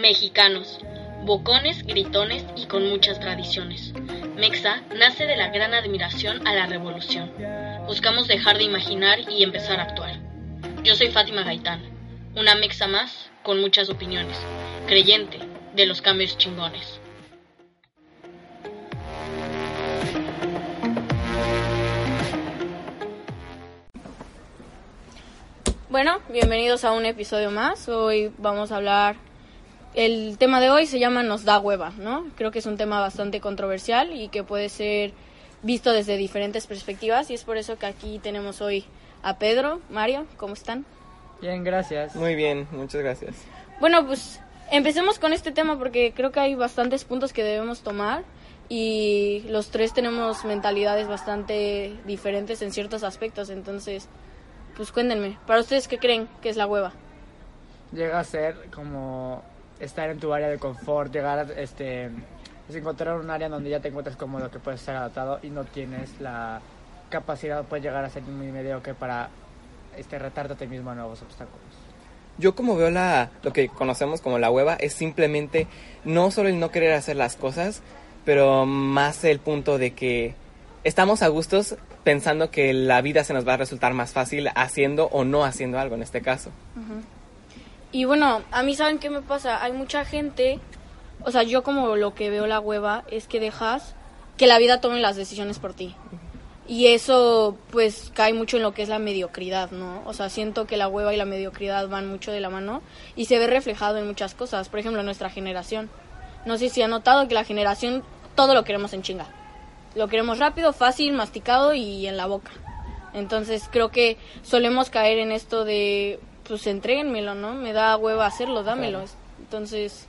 Mexicanos, bocones, gritones y con muchas tradiciones. Mexa nace de la gran admiración a la revolución. Buscamos dejar de imaginar y empezar a actuar. Yo soy Fátima Gaitán, una mexa más con muchas opiniones, creyente de los cambios chingones. Bueno, bienvenidos a un episodio más. Hoy vamos a hablar. El tema de hoy se llama Nos da hueva, ¿no? Creo que es un tema bastante controversial y que puede ser visto desde diferentes perspectivas y es por eso que aquí tenemos hoy a Pedro, Mario, ¿cómo están? Bien, gracias. Muy bien, muchas gracias. Bueno, pues empecemos con este tema porque creo que hay bastantes puntos que debemos tomar y los tres tenemos mentalidades bastante diferentes en ciertos aspectos, entonces, pues cuéntenme, ¿para ustedes qué creen que es la hueva? Llega a ser como estar en tu área de confort, llegar a este, es encontrar un área donde ya te encuentres cómodo, que puedes ser adaptado y no tienes la capacidad, puedes llegar a ser muy mediocre para este, retarte a ti mismo a nuevos obstáculos. Yo como veo la, lo que conocemos como la hueva es simplemente no solo el no querer hacer las cosas, pero más el punto de que estamos a gustos pensando que la vida se nos va a resultar más fácil haciendo o no haciendo algo en este caso. Y bueno, a mí saben qué me pasa, hay mucha gente, o sea, yo como lo que veo la hueva es que dejas que la vida tome las decisiones por ti. Y eso pues cae mucho en lo que es la mediocridad, ¿no? O sea, siento que la hueva y la mediocridad van mucho de la mano y se ve reflejado en muchas cosas. Por ejemplo, nuestra generación. No sé si ha notado que la generación todo lo queremos en chinga. Lo queremos rápido, fácil, masticado y en la boca. Entonces creo que solemos caer en esto de, pues entréguenmelo, ¿no? Me da hueva hacerlo, dámelo. Entonces,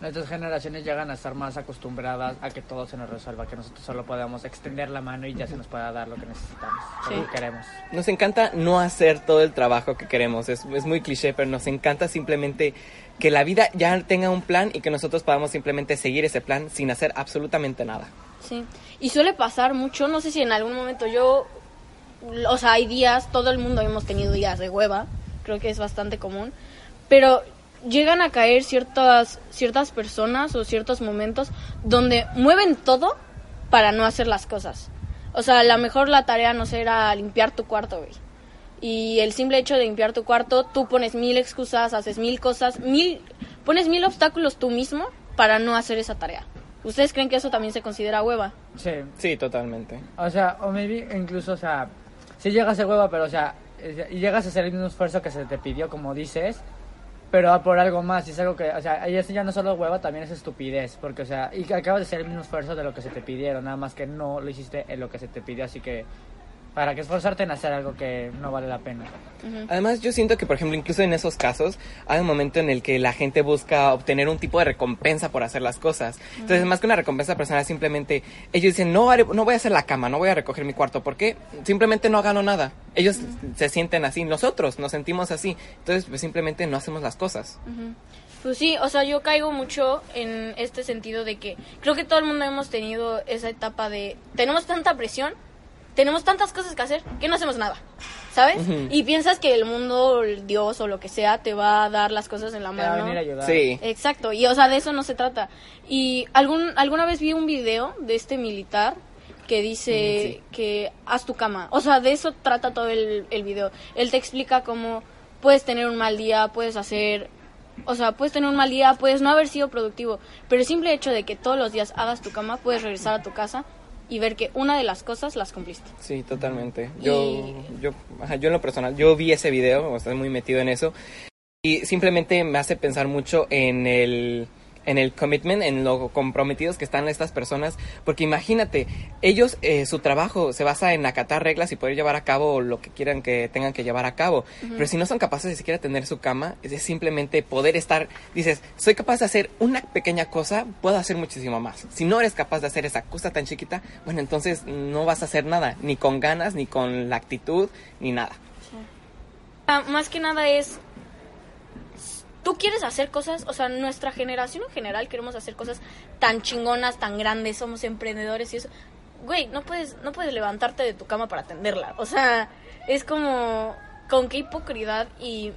Nuestras generaciones llegan a estar más acostumbradas a que todo se nos resuelva, que nosotros solo podamos extender la mano y ya se nos pueda dar lo que necesitamos, Sí. lo que queremos. Nos encanta no hacer todo el trabajo que queremos, es, es muy cliché, pero nos encanta simplemente que la vida ya tenga un plan y que nosotros podamos simplemente seguir ese plan sin hacer absolutamente nada. Sí, y suele pasar mucho, no sé si en algún momento yo, o sea, hay días, todo el mundo hemos tenido días de hueva, creo que es bastante común, pero llegan a caer ciertas, ciertas personas o ciertos momentos donde mueven todo para no hacer las cosas. O sea, a lo mejor la tarea no será limpiar tu cuarto, güey. Y el simple hecho de limpiar tu cuarto, tú pones mil excusas, haces mil cosas, mil, pones mil obstáculos tú mismo para no hacer esa tarea. ¿Ustedes creen que eso también se considera hueva? Sí, Sí, totalmente. o sea, o maybe incluso, o sea, si llegas a ser hueva, pero o sea, y llegas a hacer el mismo esfuerzo que se te pidió, como dices, pero por algo más, y es algo que, o sea, y eso ya no solo hueva, también es estupidez, porque, o sea, y acabas de hacer el mismo esfuerzo de lo que se te pidieron, nada más que no lo hiciste en lo que se te pidió, así que, para que esforzarte en hacer algo que no vale la pena. Además, yo siento que, por ejemplo, incluso en esos casos, hay un momento en el que la gente busca obtener un tipo de recompensa por hacer las cosas. Entonces, más que una recompensa personal, simplemente ellos dicen, no, haré- no voy a hacer la cama, no voy a recoger mi cuarto. ¿Por qué? Simplemente no gano nada. Ellos se sienten así, nosotros nos sentimos así. Entonces, pues simplemente no hacemos las cosas. Pues sí, o sea, yo caigo mucho en este sentido de que creo que todo el mundo hemos tenido esa etapa de tenemos tanta presión, tenemos tantas cosas que hacer que no hacemos nada, ¿sabes? Y piensas que el mundo, el Dios o lo que sea te va a dar las cosas en la Te va a mano. venir a ayudar. Sí. Exacto, y o sea, de eso no se trata. Y algún, alguna vez vi un video de este militar que dice que haz tu cama. O sea, de eso trata todo el, el video. Él te explica cómo puedes tener un mal día, puedes hacer... O sea, puedes tener un mal día, puedes no haber sido productivo, pero el simple hecho de que todos los días hagas tu cama, puedes regresar a tu casa y ver que una de las cosas las cumpliste. Sí, totalmente. Yo, Y- yo, ajá, yo en lo personal, yo vi ese video, o estoy muy metido en eso, y simplemente me hace pensar mucho en el, en el commitment, en lo comprometidos que están estas personas, porque imagínate, ellos, eh, su trabajo se basa en acatar reglas y poder llevar a cabo lo que quieran que tengan que llevar a cabo, pero si no son capaces de siquiera tener su cama, es simplemente poder estar, dices, soy capaz de hacer una pequeña cosa, puedo hacer muchísimo más. Si no eres capaz de hacer esa cosa tan chiquita, bueno, entonces no vas a hacer nada, ni con ganas, ni con la actitud, ni nada. Ah, más que nada es tú quieres hacer cosas, o sea, nuestra generación en general queremos hacer cosas tan chingonas, tan grandes, somos emprendedores y eso. Güey, no puedes no puedes levantarte de tu cama para atenderla. O sea, es como con qué hipocridad y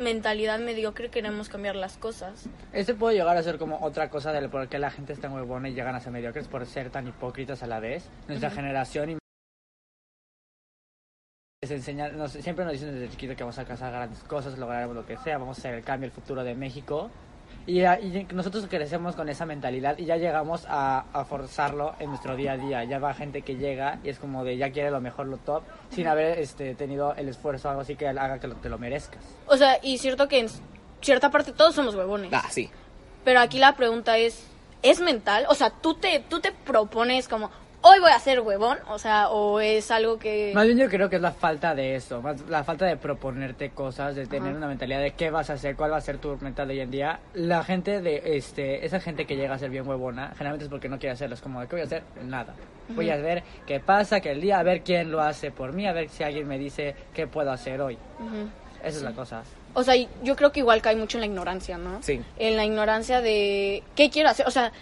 mentalidad mediocre queremos cambiar las cosas. Este puede llegar a ser como otra cosa de por qué la gente está huevona y llegan a ser mediocres por ser tan hipócritas a la vez. Nuestra generación y les enseña- nos- siempre nos dicen desde chiquito que vamos a alcanzar grandes cosas, lograremos lo que sea, vamos a ser el cambio, el futuro de México. Y, a- y nosotros crecemos con esa mentalidad y ya llegamos a, a forzarlo en nuestro día a día. Ya va gente que llega y es como de ya quiere lo mejor, lo top, sin haber este, tenido el esfuerzo, algo así que haga que lo- te lo merezcas. O sea, y cierto que en cierta parte todos somos huevones. Ah, sí. Pero aquí la pregunta es, ¿es mental? O sea, ¿tú te, tú te propones como, hoy voy a ser huevón? O sea, ¿o es algo que... Más bien yo creo que es la falta de eso, más la falta de proponerte cosas, de tener Ajá. una mentalidad de qué vas a hacer, cuál va a ser tu mental de hoy en día. La gente de este, esa gente que llega a ser bien huevona, generalmente es porque no quiere hacerlo, es como qué voy a hacer, nada. Voy a ver qué pasa, que el día, a ver quién lo hace por mí, a ver si alguien me dice qué puedo hacer hoy. Ujú. Esa es la cosa. O sea, yo creo que igual cae mucho en la ignorancia, ¿no? Sí. En la ignorancia de qué quiero hacer. O sea,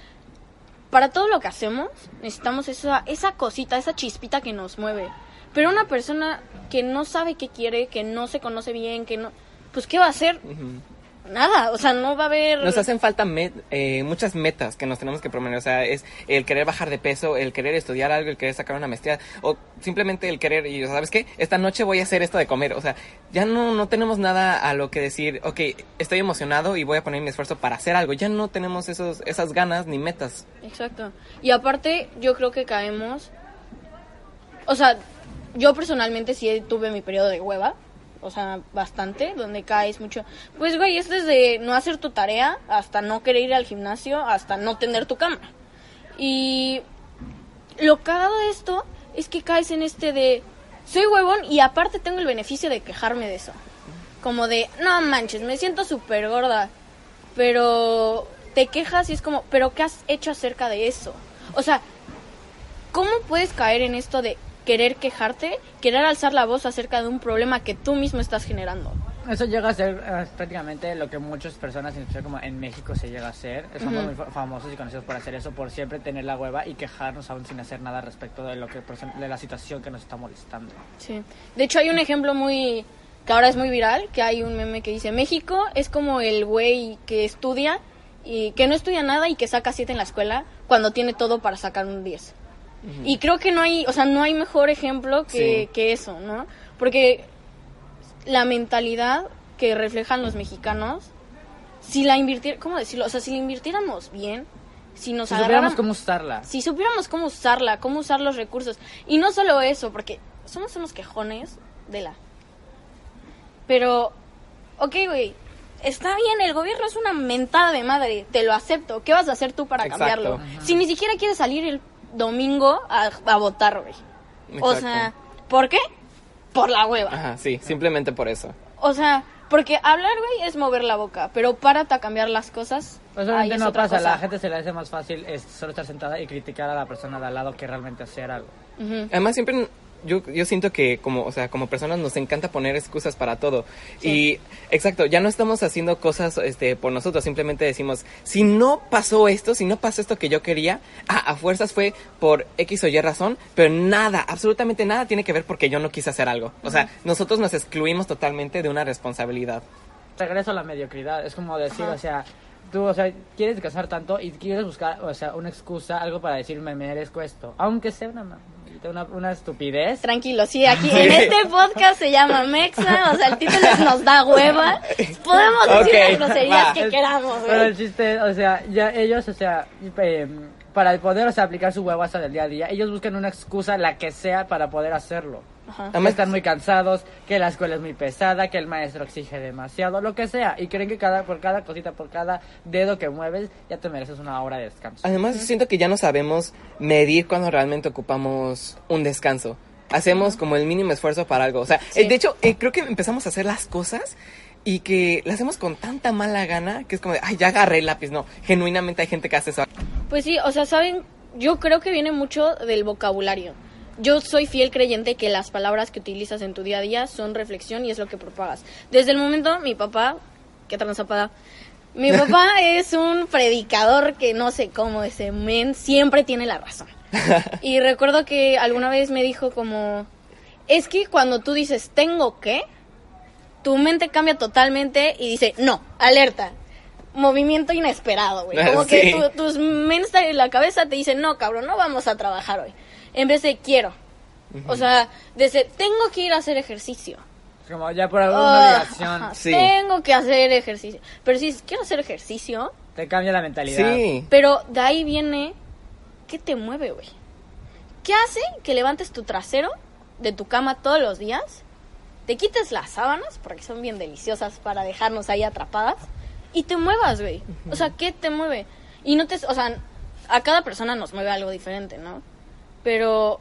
para todo lo que hacemos necesitamos esa, esa cosita, esa chispita que nos mueve. Pero una persona que no sabe qué quiere, que no se conoce bien, que no... Pues, ¿qué va a hacer? Nada. O sea, no va a haber... Nos hacen falta met- eh, muchas metas que nos tenemos que proponer. O sea, es el querer bajar de peso, el querer estudiar algo, el querer sacar una maestría, o simplemente el querer, y ¿sabes qué? Esta noche voy a hacer esto de comer. O sea, ya no, no tenemos nada a lo que decir, ok, estoy emocionado y voy a poner mi esfuerzo para hacer algo. Ya no tenemos esos, esas ganas ni metas. Exacto. Y aparte, yo creo que caemos. O sea, yo personalmente sí tuve mi periodo de hueva. O sea, bastante, donde caes mucho. Pues, güey, es desde no hacer tu tarea hasta no querer ir al gimnasio, hasta no tener tu cama. Y lo cagado de esto es que caes en este de. Soy huevón y aparte tengo el beneficio de quejarme de eso. Como de, no manches, me siento súper gorda. Pero te quejas y es como, ¿pero qué has hecho acerca de eso? O sea, ¿cómo puedes caer en esto de querer quejarte, querer alzar la voz acerca de un problema que tú mismo estás generando? Eso llega a ser eh, prácticamente lo que muchas personas, como en México, se llega a hacer. Somos muy fa- famosos y conocidos por hacer eso, por siempre tener la hueva y quejarnos aún sin hacer nada respecto de lo que de la situación que nos está molestando. Sí. De hecho, hay un ejemplo muy. que ahora es muy viral, que hay un meme que dice: México es como el güey que estudia y que no estudia nada y que saca 7 en la escuela cuando tiene todo para sacar un 10. Y creo que no hay, o sea, no hay mejor ejemplo que, Sí. que eso, ¿no? Porque la mentalidad que reflejan los mexicanos, si la invirtiéramos, ¿cómo decirlo? O sea, si la invirtiéramos bien, si nos Si supiéramos cómo usarla. si supiéramos cómo usarla, cómo usar los recursos. Y no solo eso, porque somos unos quejones de la. Pero, ok, güey, está bien, el gobierno es una mentada de madre, te lo acepto. ¿Qué vas a hacer tú para Exacto. cambiarlo? Si ni siquiera quieres salir el domingo a, a votar, güey. O sea, ¿por qué? Por la hueva. Ajá, sí, simplemente por eso. O sea, porque hablar, güey, es mover la boca, pero párate a cambiar las cosas. Pues ahí obviamente no otra pasa, cosa. la gente se le hace más fácil es solo estar sentada y criticar a la persona de al lado que realmente hacer algo. Además siempre yo, yo siento que como, o sea, como personas nos encanta poner excusas para todo. Y exacto, ya no estamos haciendo cosas este por nosotros, simplemente decimos, si no pasó esto, si no pasó esto que yo quería, ah, a fuerzas fue por X o Y razón, pero nada, absolutamente nada tiene que ver porque yo no quise hacer algo. O sea, nosotros nos excluimos totalmente de una responsabilidad. Regreso a la mediocridad, es como decir, o sea, tú, o sea, quieres descansar tanto y quieres buscar, o sea, una excusa, algo para decir, me merezco esto, aunque sea una, una, una estupidez. Tranquilo, sí, aquí en este podcast se llama Mexa, o sea, el título es nos da hueva. Podemos decir las groserías va. que queramos, Pero el chiste, o sea, ya ellos, o sea, eh, para poder, o sea, aplicar su huevo hasta del día a día, ellos buscan una excusa, la que sea, para poder hacerlo. Ajá. Además están muy cansados, que la escuela es muy pesada, que el maestro exige demasiado, lo que sea, y creen que cada por cada cosita, por cada dedo que mueves, ya te mereces una hora de descanso. Además, siento que ya no sabemos medir cuando realmente ocupamos un descanso. Hacemos como el mínimo esfuerzo para algo. O sea, Sí. eh, de hecho, eh, creo que empezamos a hacer las cosas y que las hacemos con tanta mala gana que es como de, ay, ya agarré el lápiz. No, genuinamente hay gente que hace eso. Pues sí, o sea, saben, yo creo que viene mucho del vocabulario. Yo soy fiel creyente que las palabras que utilizas en tu día a día son reflexión y es lo que propagas. Desde el momento, mi papá, que transapada, mi papá es un predicador que no sé cómo ese men siempre tiene la razón. Y recuerdo que alguna vez me dijo como, es que cuando tú dices tengo que, tu mente cambia totalmente y dice, no, alerta. Movimiento inesperado, güey. Como que tu- tus mentes en la cabeza te dicen, no, cabrón, no vamos a trabajar hoy. En vez de quiero. O sea, desde tengo que ir a hacer ejercicio. Como ya por alguna Ah, obligación ajá, Sí. Tengo que hacer ejercicio. Pero si quiero hacer ejercicio, te cambia la mentalidad. Sí. pero de ahí viene, ¿qué te mueve, güey? ¿Qué hace que levantes tu trasero de tu cama todos los días? Te quites las sábanas, porque son bien deliciosas para dejarnos ahí atrapadas, y te muevas, güey. O sea, ¿qué te mueve? Y no te... O sea, a cada persona nos mueve algo diferente, ¿no? Pero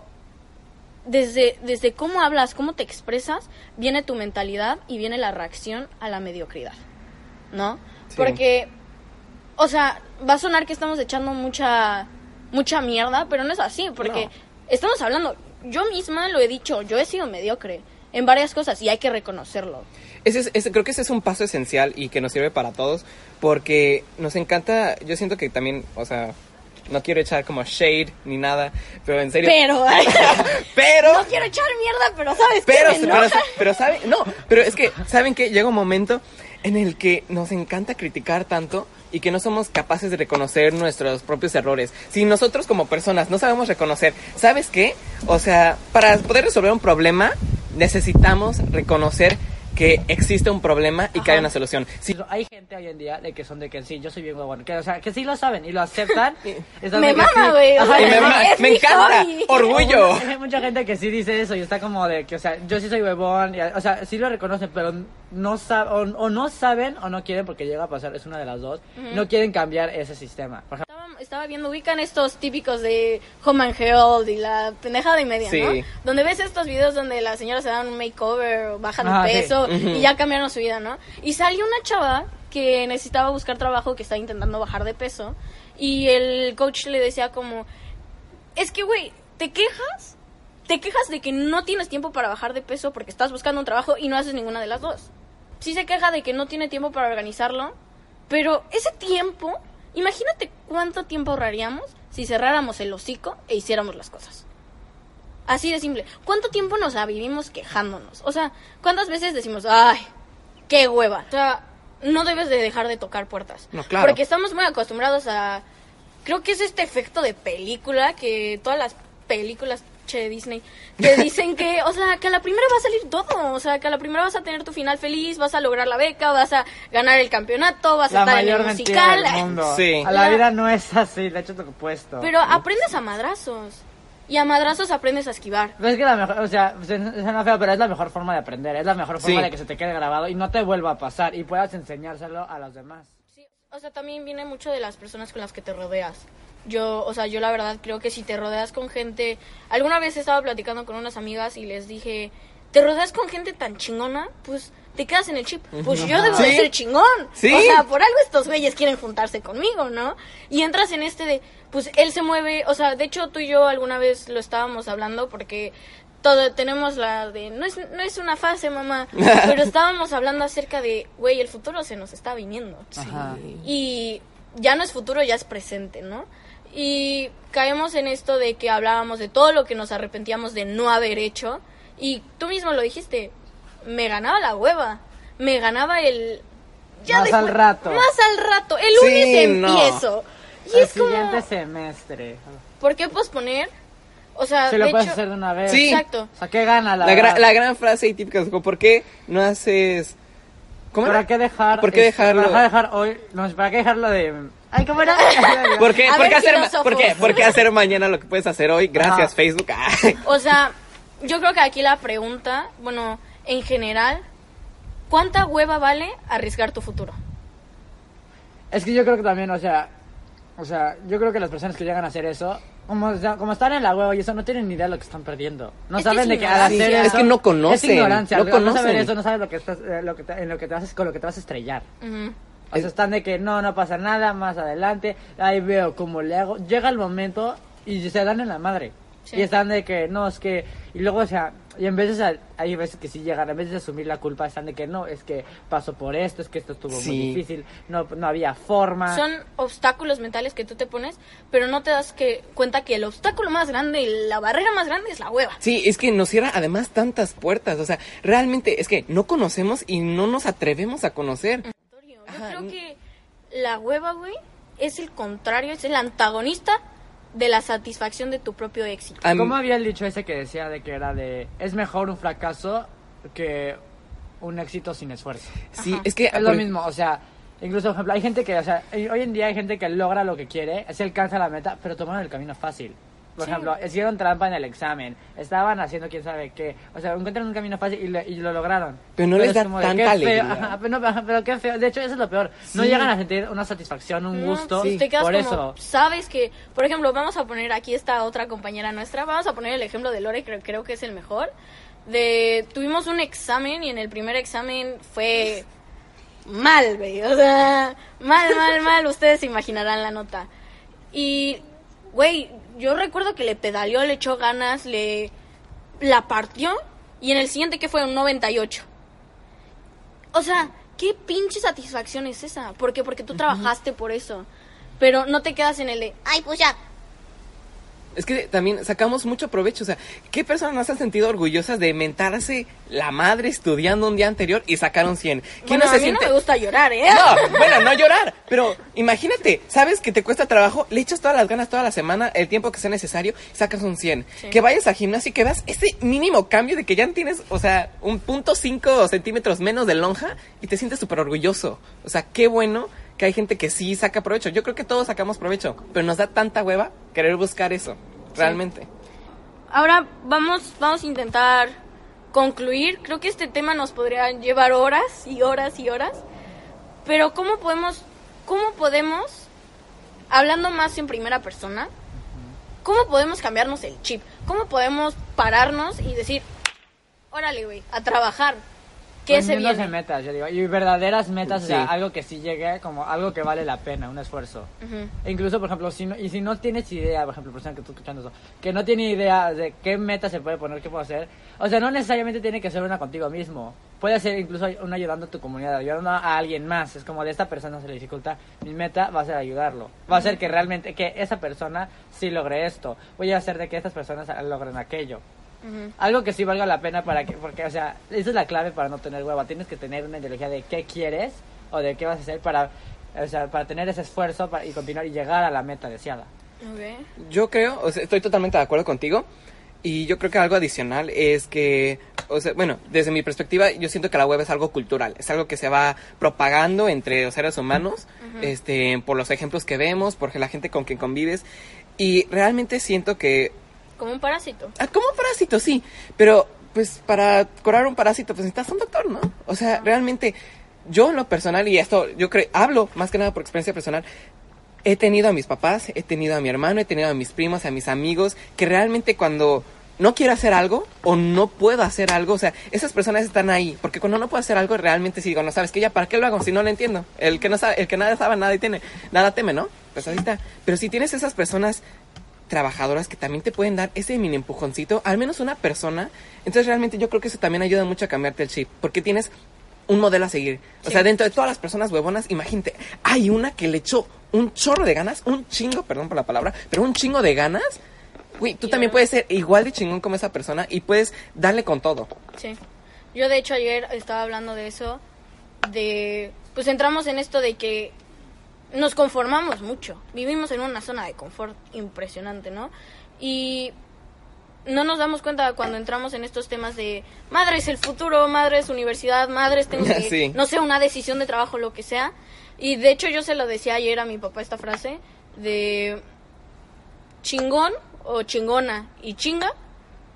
desde, desde cómo hablas, cómo te expresas, viene tu mentalidad y viene la reacción a la mediocridad, ¿no? Sí. Porque, o sea, va a sonar que estamos echando mucha, mucha mierda, pero no es así, porque No. estamos hablando, yo misma lo he dicho, yo he sido mediocre en varias cosas y hay que reconocerlo. Ese es- ese- creo que ese es un paso esencial y que nos sirve para todos porque nos encanta, yo siento que también, o sea, no quiero echar como shade ni nada, pero en serio. Pero, pero, no quiero echar mierda, pero sabes pero, qué? Me pero, pero, ¿saben? No, pero es que, ¿saben que Llega un momento en el que nos encanta criticar tanto y que no somos capaces de reconocer nuestros propios errores. Si nosotros como personas no sabemos reconocer, ¿sabes qué? O sea, para poder resolver un problema necesitamos reconocer que existe un problema y que hay Ajá. una solución. Si Sí, hay gente hoy en día de que son de que sí, yo soy bien huevón, que o sea, que sí lo saben y lo aceptan. Me mama, sí. güey, o Ajá, sea, Y me, encanta, hobby. orgullo. Hay mucha gente que sí dice eso y está como de que, o sea, yo sí soy huevón, y, o sea, sí lo reconocen, pero no saben, o, o no saben o no quieren, porque llega a pasar, es una de las dos, no quieren cambiar ese sistema. Por ejemplo, Estaba, estaba viendo, ubican estos típicos de Home and Health y la pendejada y media, Sí. ¿no? Donde ves estos videos donde las señoras se dan un makeover o bajan Ah, de sí. peso y ya cambiaron su vida, ¿no? Y salió una chava que necesitaba buscar trabajo, que estaba intentando bajar de peso y el coach le decía como, es que, güey, ¿te quejas? Te quejas de que no tienes tiempo para bajar de peso porque estás buscando un trabajo y no haces ninguna de las dos. Sí se queja de que no tiene tiempo para organizarlo, pero ese tiempo, imagínate cuánto tiempo ahorraríamos si cerráramos el hocico e hiciéramos las cosas. Así de simple. ¿Cuánto tiempo nos vivimos quejándonos? O sea, ¿cuántas veces decimos, ay, qué hueva? O sea, no debes de dejar de tocar puertas. No, claro. Porque estamos muy acostumbrados a... Creo que es este efecto de película que todas las películas che de Disney te dicen que, o sea, que a la primera va a salir todo, o sea, que a la primera vas a tener tu final feliz, vas a lograr la beca, vas a ganar el campeonato, vas a la estar en mayor el mentira musical. del mundo. Sí. A la La- vida no es así, de hecho, lo opuesto. Pero aprendes a madrazos. Y a madrazos aprendes a esquivar. Pero es que la mejor, o sea, suena feo, pero es la mejor forma de aprender, es la mejor forma Sí. de que se te quede grabado y no te vuelva a pasar y puedas enseñárselo a los demás. O sea, también viene mucho de las personas con las que te rodeas. Yo, o sea, yo la verdad creo que si te rodeas con gente... Alguna vez estaba platicando con unas amigas y les dije, te rodeas con gente tan chingona, pues te quedas en el chip. Pues yo debo de ser chingón. Sí. O sea, por algo estos güeyes quieren juntarse conmigo, ¿no? Y entras en este de, pues él se mueve, o sea, de hecho tú y yo alguna vez lo estábamos hablando porque todo tenemos la de no es no es una fase, mamá, pero estábamos hablando acerca de, güey, el futuro se nos está viniendo. Ajá. Y ya no es futuro, ya es presente, ¿no? Y caemos en esto de que hablábamos de todo lo que nos arrepentíamos de no haber hecho. Y tú mismo lo dijiste, me ganaba la hueva, me ganaba el... Más al rato. Más al rato, el Sí, lunes no. empiezo. Y El es como, siguiente semestre. ¿por qué posponer? O sea, Si lo de puedes hecho- hacer de una vez. Sí. Exacto. O sea, ¿qué gana la La, gra- la gran frase y típica es como, ¿por qué no haces... ¿Cómo ¿Para era? qué dejar? ¿Por qué dejarlo? ¿Para qué dejar hoy? No, ¿para qué dejarlo de...? Ay, ¿cómo era? ¿Por qué, por qué hacer, por qué- por qué hacer mañana lo que puedes hacer hoy? Gracias, Ajá. Facebook. Ay. O sea, yo creo que aquí la pregunta, bueno, en general, ¿cuánta hueva vale arriesgar tu futuro? Es que yo creo que también, o sea, o sea, yo creo que las personas que llegan a hacer eso, como, como están en la hueva y eso, no tienen ni idea de lo que están perdiendo. No Es saben de que al hacer eso... Es que no conocen, Es ignorancia. no al no conocen. saber eso, no sabes lo que estás, eh, lo que te- en lo que te vas, con lo que te vas a estrellar. O sea, están de que no, no pasa nada, más adelante, ahí veo cómo le hago. Llega el momento y se dan en la madre. Sí. Y están de que, no, es que... Y luego, o sea, y en veces a- hay veces que sí llegan, en vez de asumir la culpa, están de que no, es que pasó por esto, es que esto estuvo Sí. muy difícil, no, no había forma. Son obstáculos mentales que tú te pones, pero no te das que, cuenta que el obstáculo más grande y la barrera más grande es la hueva. Sí, es que nos cierra además tantas puertas. O sea, realmente es que no conocemos y no nos atrevemos a conocer. Yo Ajá. creo que la hueva, güey, es el contrario, es el antagonista de la satisfacción de tu propio éxito. ¿Cómo había el dicho ese que decía de que era de, es mejor un fracaso que un éxito sin esfuerzo? sí, Ajá. es que Es lo mismo, o sea, incluso, por ejemplo, hay gente que, o sea, hoy hoy en día hay gente que logra lo que quiere, se alcanza la meta, pero tomaron el camino fácil. Por Sí. ejemplo, hicieron trampa en el examen, estaban haciendo quién sabe qué, o sea, encuentran un camino fácil y, lo- y lo lograron. Pero no les es da tanta alegría. ajá, pero, no, pero qué feo, de hecho eso es lo peor, no Sí. llegan a sentir una satisfacción, un No, gusto, pues te quedas por como, eso. sabes que, por ejemplo, vamos a poner aquí esta otra compañera nuestra, vamos a poner el ejemplo de Lore, creo, creo que es el mejor. De, tuvimos un examen y en el primer examen fue mal, güey, o sea, mal, mal, mal, ustedes se imaginarán la nota. Y, güey, yo recuerdo que le pedaleó, le echó ganas, le la partió y en el siguiente que fue un 98. O sea, ¿qué pinche satisfacción es esa? ¿Por qué? Porque tú trabajaste por eso. Pero no te quedas en el de, ay, pues ya. Es que también sacamos mucho provecho. O sea, ¿qué personas no se han sentido orgullosas de mentarse la madre estudiando un día anterior y sacaron 100? ¿Quién Bueno, no a se mí siente... no me gusta llorar, ¿eh? No, bueno, no llorar, pero imagínate, sabes que te cuesta trabajo, le echas todas las ganas toda la semana, el tiempo que sea necesario, y sacas un 100. Sí. Que vayas al gimnasio y que veas ese mínimo cambio de que ya tienes, o sea, un punto cinco centímetros menos de lonja y te sientes súper orgulloso. O sea, qué bueno que hay gente que sí saca provecho. Yo creo que todos sacamos provecho, pero nos da tanta hueva querer buscar eso, realmente. Ahora vamos, vamos a intentar concluir. Creo que este tema nos podría llevar horas y horas y horas. Pero ¿cómo podemos, cómo podemos, hablando más en primera persona, cómo podemos cambiarnos el chip? ¿Cómo podemos pararnos y decir, órale, güey, a trabajar? ¿Qué se viene? metas, yo digo, y verdaderas metas, o sea, Sí. algo que sí llegue, como algo que vale la pena, un esfuerzo. Ujú. E incluso, por ejemplo, si no, y si no tienes idea, por ejemplo, persona que está escuchando eso, que no tiene idea de qué meta se puede poner, qué puede hacer, o sea, no necesariamente tiene que ser una contigo mismo. Puede ser incluso una ayudando a tu comunidad, ayudando a alguien más. Es como de esta persona se le dificulta, mi meta va a ser ayudarlo. Va a ser que realmente, que esa persona sí logre esto. Voy a hacer de que estas personas logren aquello. Algo que sí valga la pena para que, porque, o sea, esa es la clave para no tener hueva. Tienes que tener una ideología de qué quieres o de qué vas a hacer para, o sea, para tener ese esfuerzo para- y continuar y llegar a la meta deseada. Yo creo, o sea, estoy totalmente de acuerdo contigo. Y yo creo que algo adicional es que, o sea, bueno, desde mi perspectiva, yo siento que la web es algo cultural, es algo que se va propagando entre los seres humanos, este, por los ejemplos que vemos, por la gente con quien convives. Y realmente siento que Como un parásito. Ah, como un parásito, sí. Pero, pues, para curar un parásito, pues necesitas un doctor, ¿no? O sea, realmente, yo en lo personal, y esto, yo creo, hablo más que nada por experiencia personal, he tenido a mis papás, he tenido a mi hermano, he tenido a mis primos, a mis amigos, que realmente cuando no quiero hacer algo o no puedo hacer algo, o sea, esas personas están ahí, porque cuando no puedo hacer algo, realmente si digo, no sabes que ya, ¿para qué lo hago si no lo entiendo? El que no sabe, el que nada sabe, nada tiene, nada teme, ¿no? Pues ahí está. Pero si tienes esas personas trabajadoras que también te pueden dar ese mini empujoncito, al menos una persona. Entonces realmente yo creo que eso también ayuda mucho a cambiarte el chip, porque tienes un modelo a seguir. O sea, dentro de todas las personas huevonas, imagínate, hay una que le echó un chorro de ganas, un chingo, perdón por la palabra, pero un chingo de ganas. Güey, tú también puedes ser igual de chingón como esa persona y puedes darle con todo. Sí. Yo de hecho ayer estaba hablando de eso, de pues entramos en esto de que nos conformamos mucho. Vivimos en una zona de confort impresionante, ¿no? Y no nos damos cuenta cuando entramos en estos temas de madre es el futuro, madre es universidad, madre es tengo que, Sí. no sé, una decisión de trabajo, lo que sea. Y de hecho yo se lo decía ayer a mi papá esta frase de chingón o chingona y chinga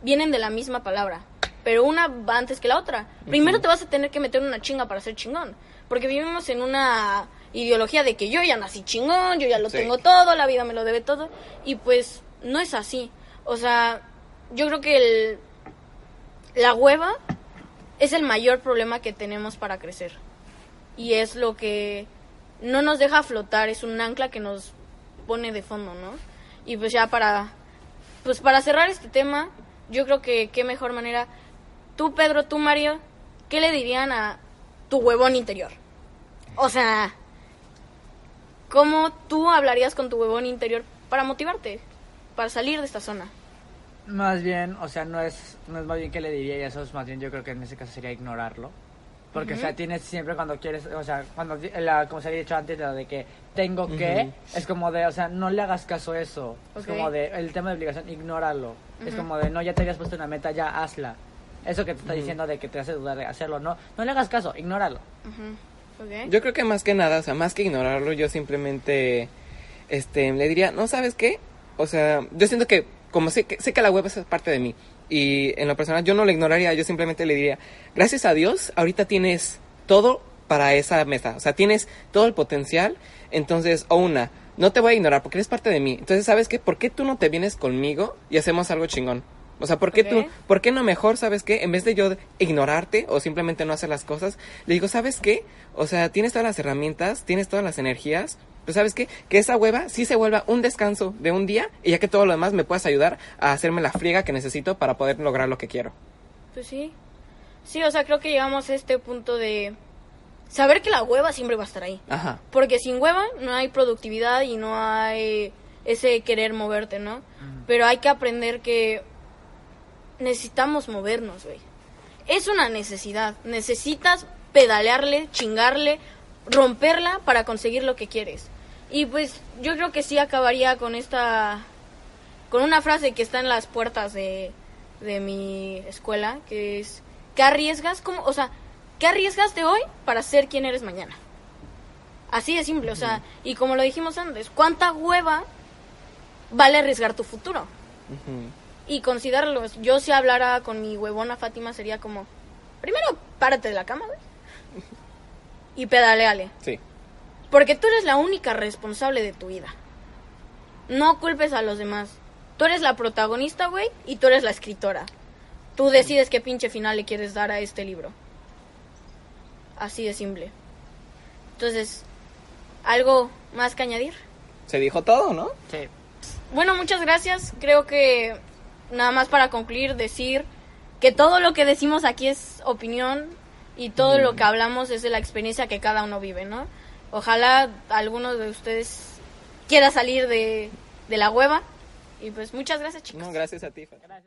vienen de la misma palabra, pero una va antes que la otra. Primero te vas a tener que meter una chinga para ser chingón, porque vivimos en una ideología de que yo ya nací chingón, yo ya lo Sí. tengo todo, la vida me lo debe todo, y pues no es así. O sea, yo creo que el, la hueva es el mayor problema que tenemos para crecer. Y es lo que no nos deja flotar, es un ancla que nos pone de fondo, ¿no? Y pues ya para pues para cerrar este tema, yo creo que qué mejor manera. Tú, Pedro, tú, Mario, ¿qué le dirían a tu huevón interior? O sea, ¿cómo tú hablarías con tu huevón interior para motivarte, para salir de esta zona? Más bien, o sea, no es, no es más bien que le diría y eso es más bien yo creo que en ese caso sería ignorarlo. Porque, o sea, tienes siempre cuando quieres, o sea, cuando, la, como se había dicho antes, de que tengo que, es como de, o sea, no le hagas caso a eso. Es como de, el tema de obligación, ignóralo. Es como de, no, ya te habías puesto una meta, ya hazla. Eso que te está diciendo de que te hace dudar de hacerlo, no, no le hagas caso, ignóralo. Yo creo que más que nada, o sea, más que ignorarlo, yo simplemente este le diría, "No, ¿sabes qué?" O sea, yo siento que como sé que sé que la web es parte de mí y en lo personal yo no lo ignoraría, yo simplemente le diría, "Gracias a Dios, ahorita tienes todo para esa meta, o sea, tienes todo el potencial, entonces, o una, no te voy a ignorar porque eres parte de mí. Entonces, ¿sabes qué? ¿Por qué tú no te vienes conmigo y hacemos algo chingón? O sea, ¿por qué tú, por qué no mejor, sabes qué? En vez de yo ignorarte o simplemente no hacer las cosas, le digo, ¿sabes qué? O sea, tienes todas las herramientas, tienes todas las energías, pues ¿sabes qué? Que esa hueva sí se vuelva un descanso de un día y ya que todo lo demás me puedas ayudar a hacerme la friega que necesito para poder lograr lo que quiero. Pues sí. Sí, o sea, creo que llegamos a este punto de saber que la hueva siempre va a estar ahí. Ajá. Porque sin hueva no hay productividad y no hay ese querer moverte, ¿no? Pero hay que aprender que necesitamos movernos, güey. Es una necesidad. Necesitas pedalearle, chingarle, romperla para conseguir lo que quieres. Y pues yo creo que sí acabaría con esta con una frase que está en las puertas de, de mi escuela, que es ¿qué arriesgas? como O sea, ¿qué arriesgaste hoy para ser quien eres mañana? Así de simple, o sea, y como lo dijimos antes, ¿cuánta hueva vale arriesgar tu futuro? Y considerarlo, yo si hablara con mi huevona Fátima sería como, primero párate de la cama, güey, y pedaleale, Sí. porque tú eres la única responsable de tu vida. No culpes a los demás. Tú eres la protagonista, güey, y tú eres la escritora. Tú decides qué pinche final le quieres dar a este libro. Así de simple. Entonces, ¿algo más que añadir? Se dijo todo, ¿no? Sí. Bueno, muchas gracias. Creo que nada más para concluir, decir que todo lo que decimos aquí es opinión y todo lo que hablamos es de la experiencia que cada uno vive, ¿no? Ojalá alguno de ustedes quiera salir de, de la hueva. Y pues muchas gracias, chicos. No, gracias a ti. Gracias.